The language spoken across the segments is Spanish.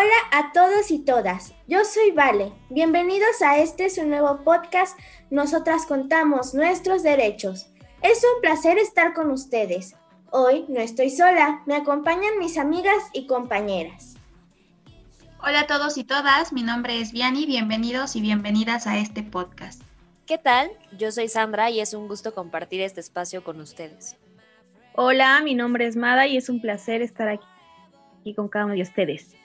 Hola a todos y todas, yo soy Vale. Bienvenidos a este su nuevo podcast, Nosotras contamos nuestros derechos. Es un placer estar con ustedes. Hoy no estoy sola, me acompañan mis amigas y compañeras. Hola a todos y todas, mi nombre es Viani, bienvenidos y bienvenidas a este podcast. ¿Qué tal? Yo soy Sandra y es un gusto compartir este espacio con ustedes. Hola, mi nombre es Mada y es un placer estar aquí con cada uno de ustedes.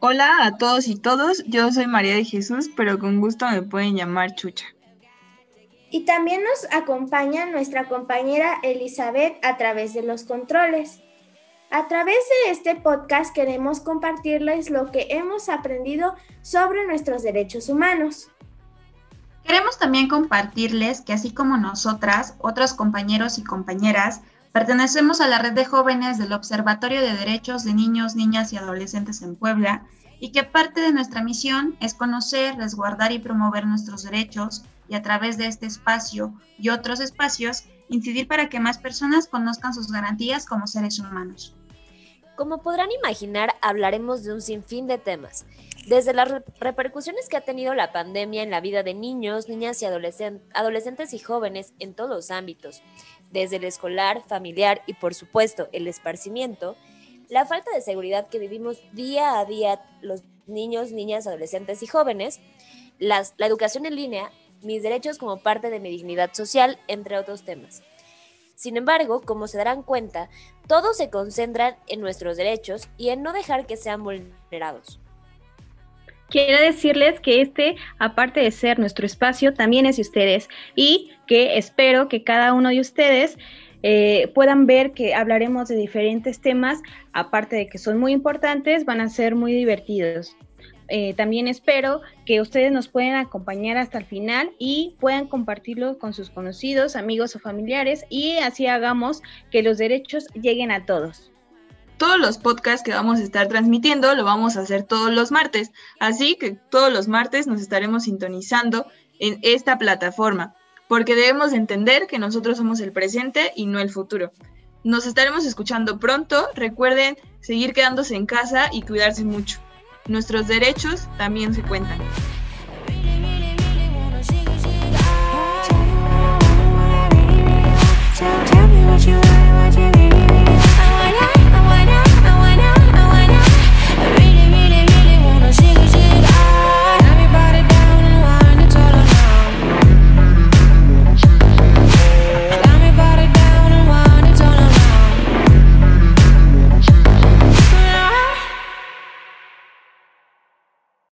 Hola a todos y todos, yo soy María de Jesús, pero con gusto me pueden llamar Chucha. Y también nos acompaña nuestra compañera Elizabeth a través de los controles. A través de este podcast queremos compartirles lo que hemos aprendido sobre nuestros derechos humanos. Queremos también compartirles que así como nosotras, otros compañeros y compañeras, Pertenecemos a la red de jóvenes del Observatorio de Derechos de Niños, Niñas y Adolescentes en Puebla y que parte de nuestra misión es conocer, resguardar y promover nuestros derechos y a través de este espacio y otros espacios incidir para que más personas conozcan sus garantías como seres humanos. Como podrán imaginar, hablaremos de un sinfín de temas, desde las repercusiones que ha tenido la pandemia en la vida de niños, niñas y adolescentes y jóvenes en todos los ámbitos, desde el escolar, familiar y por supuesto el esparcimiento, la falta de seguridad que vivimos día a día los niños, niñas, adolescentes y jóvenes, la educación en línea, mis derechos como parte de mi dignidad social, entre otros temas. Sin embargo, como se darán cuenta, todos se concentran en nuestros derechos y en no dejar que sean vulnerados. Quiero decirles que este, aparte de ser nuestro espacio, también es de ustedes y que espero que cada uno de ustedes eh, puedan ver que hablaremos de diferentes temas, aparte de que son muy importantes, van a ser muy divertidos. Eh, también espero que ustedes nos puedan acompañar hasta el final y puedan compartirlo con sus conocidos, amigos o familiares y así hagamos que los derechos lleguen a todos todos los podcasts que vamos a estar transmitiendo lo vamos a hacer todos los martes. Así que todos los martes nos estaremos sintonizando en esta plataforma, porque debemos entender que nosotros somos el presente y no el futuro. Nos estaremos escuchando pronto. Recuerden seguir quedándose en casa y cuidarse mucho. Nuestros derechos también se cuentan.